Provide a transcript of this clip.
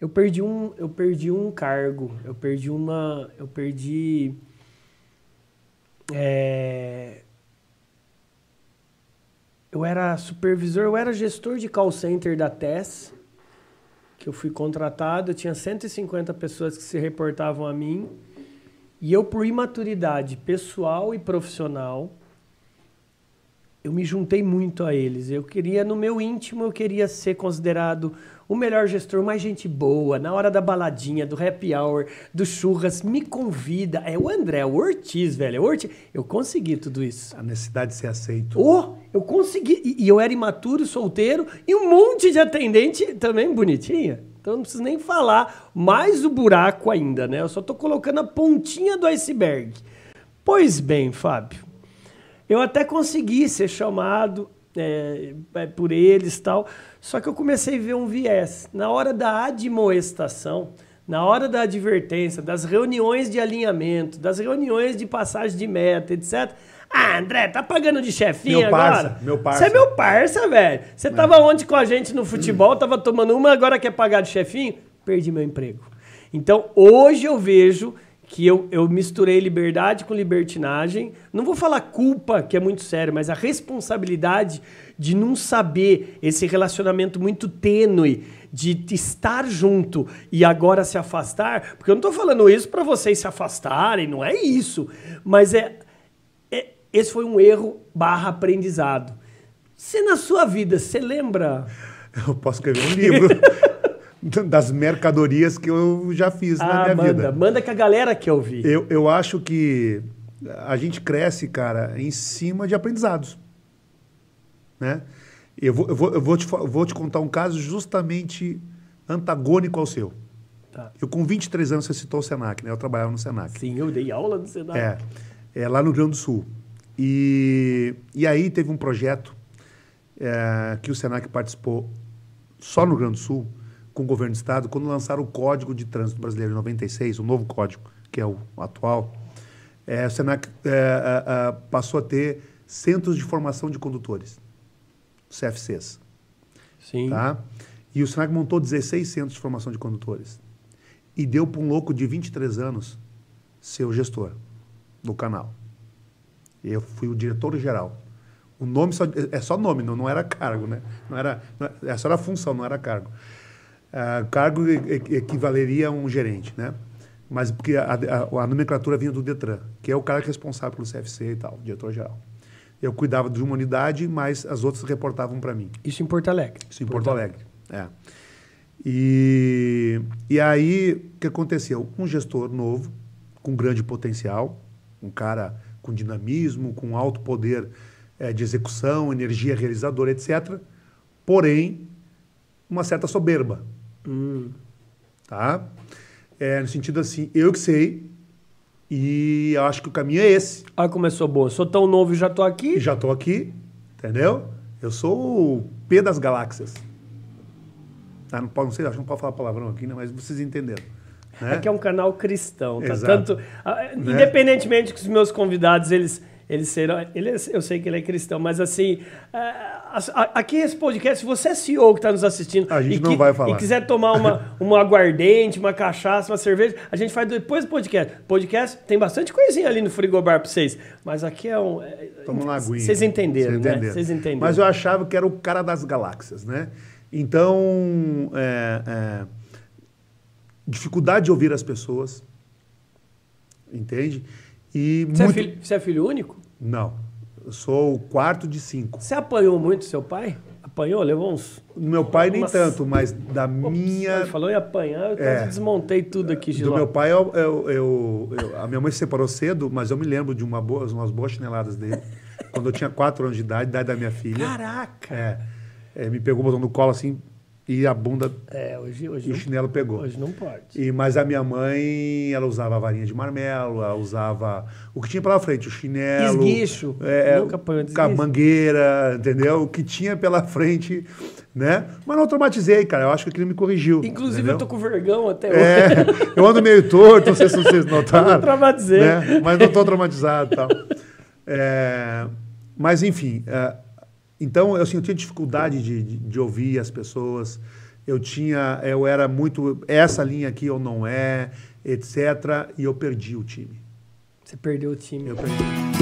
Eu perdi um, eu perdi um cargo, eu perdi uma, eu perdi é, eu era supervisor, eu era gestor de call center da TES, que eu fui contratado, eu tinha 150 pessoas que se reportavam a mim, e eu por imaturidade pessoal e profissional, eu me juntei muito a eles. Eu queria, no meu íntimo, eu queria ser considerado o melhor gestor, mais gente boa, na hora da baladinha, do happy hour, do churras, me convida. É o André, o Ortiz, velho. É o Ortiz. Eu consegui tudo isso. A necessidade de ser aceito. Oh, eu consegui. E, e eu era imaturo, solteiro, e um monte de atendente também bonitinha. Então não preciso nem falar mais o buraco ainda, né? Eu só tô colocando a pontinha do iceberg. Pois bem, Fábio, eu até consegui ser chamado é, é, por eles tal. Só que eu comecei a ver um viés. Na hora da admoestação, na hora da advertência, das reuniões de alinhamento, das reuniões de passagem de meta, etc. Ah, André, tá pagando de chefinho meu agora? Parça, meu parça. Você é meu parça, velho. Você é. tava onde com a gente no futebol, tava tomando uma, agora quer pagar de chefinho? Perdi meu emprego. Então, hoje eu vejo que eu, eu misturei liberdade com libertinagem. Não vou falar culpa, que é muito sério, mas a responsabilidade de não saber esse relacionamento muito tênue, de estar junto e agora se afastar. Porque eu não estou falando isso para vocês se afastarem, não é isso. Mas é, é esse foi um erro barra aprendizado. Você na sua vida, você lembra? Eu posso escrever um livro. das mercadorias que eu já fiz ah, na minha manda, vida. Manda que a galera quer ouvir. Eu, eu acho que a gente cresce, cara, em cima de aprendizados. Né? Eu, vou, eu, vou, eu vou, te, vou te contar um caso justamente antagônico ao seu. Tá. Eu, com 23 anos, você citou o Senac, né? Eu trabalhava no Senac. Sim, eu dei aula no Senac. É, é lá no Rio Grande do Sul. E, e aí teve um projeto é, que o Senac participou só no Rio Grande do Sul, com o governo do estado, quando lançaram o Código de Trânsito Brasileiro em 96, o novo código, que é o atual, é, o Senac é, é, é, passou a ter centros de formação de condutores, CFCs. Sim. Tá? E o Senac montou 16 centros de formação de condutores. E deu para um louco de 23 anos ser o gestor do canal. Eu fui o diretor-geral. O nome só, é só nome, não, não era cargo, né? Não era, não, essa era a função, não era cargo. Uh, cargo equivaleria a um gerente, né? Mas porque a, a, a, nomenclatura vinha do Detran, que é o cara responsável pelo CFC e tal, diretor-geral. Eu cuidava de uma unidade, mas as outras reportavam para mim. Isso em Porto Alegre? Isso em Porto, Porto Alegre, é. E, e aí, o que aconteceu? Um gestor novo, com grande potencial, um cara com dinamismo, com alto poder é, de execução, energia realizadora, etc. Porém, uma certa soberba. Hum. Tá? É, no sentido assim, eu que sei, e eu acho que o caminho é esse. Ah, começou bom. Eu sou tão novo e já tô aqui. Já tô aqui, entendeu? Eu sou o P das galáxias. Ah, não, pode, não sei, acho que não pode falar palavrão aqui, né? mas vocês entenderam. Né? É que é um canal cristão, tá? Exato. Tanto, né? independentemente que os meus convidados, eles ele será, ele, é, eu sei que ele é cristão, mas assim, é, aqui esse podcast, se você é CEO que está nos assistindo a gente e, não que, vai falar. e quiser tomar uma, uma aguardente, uma cachaça, uma cerveja, a gente faz depois do podcast. Podcast tem bastante coisinha ali no frigobar para vocês, mas aqui é um... É, Toma uma aguinha. Vocês entenderam, né? Vocês entenderam. Mas eu achava que era o cara das galáxias, né? Então, é, é, dificuldade de ouvir as pessoas, entende? E você, é muito... é filho, você é filho único? Não. Eu sou o quarto de cinco. Você apanhou muito seu pai? Apanhou? Levou uns. Meu pai nem tanto, mas da minha. Você falou em apanhar, eu é. desmontei tudo aqui, Giló. Do meu pai, eu, eu, eu, eu, a minha mãe se separou cedo, mas eu me lembro de uma boa, umas boas chineladas dele. quando eu tinha quatro anos de idade, idade da minha filha. Caraca! É, é, me pegou, botou no colo assim, e a bunda é, hoje, hoje e o chinelo pegou. Hoje não pode. E, mas a minha mãe, ela usava a varinha de marmelo, ela usava o que tinha pela frente, o chinelo. Esguicho. É, Nunca apanhou de esguicho. mangueira, entendeu? O que tinha pela frente, né? Mas não traumatizei, cara. Eu acho que aquilo me corrigiu. Inclusive, entendeu? eu tô com vergão até é, hoje. eu ando meio torto, não sei se vocês notaram. Eu não traumatizei. Né? Mas não tô traumatizado e tal. É, mas, enfim... É, então, assim, eu tinha dificuldade de, de, de ouvir as pessoas. Eu tinha, eu era muito essa linha aqui ou não é, etc. E eu perdi o time. Você perdeu o time. Eu perdi.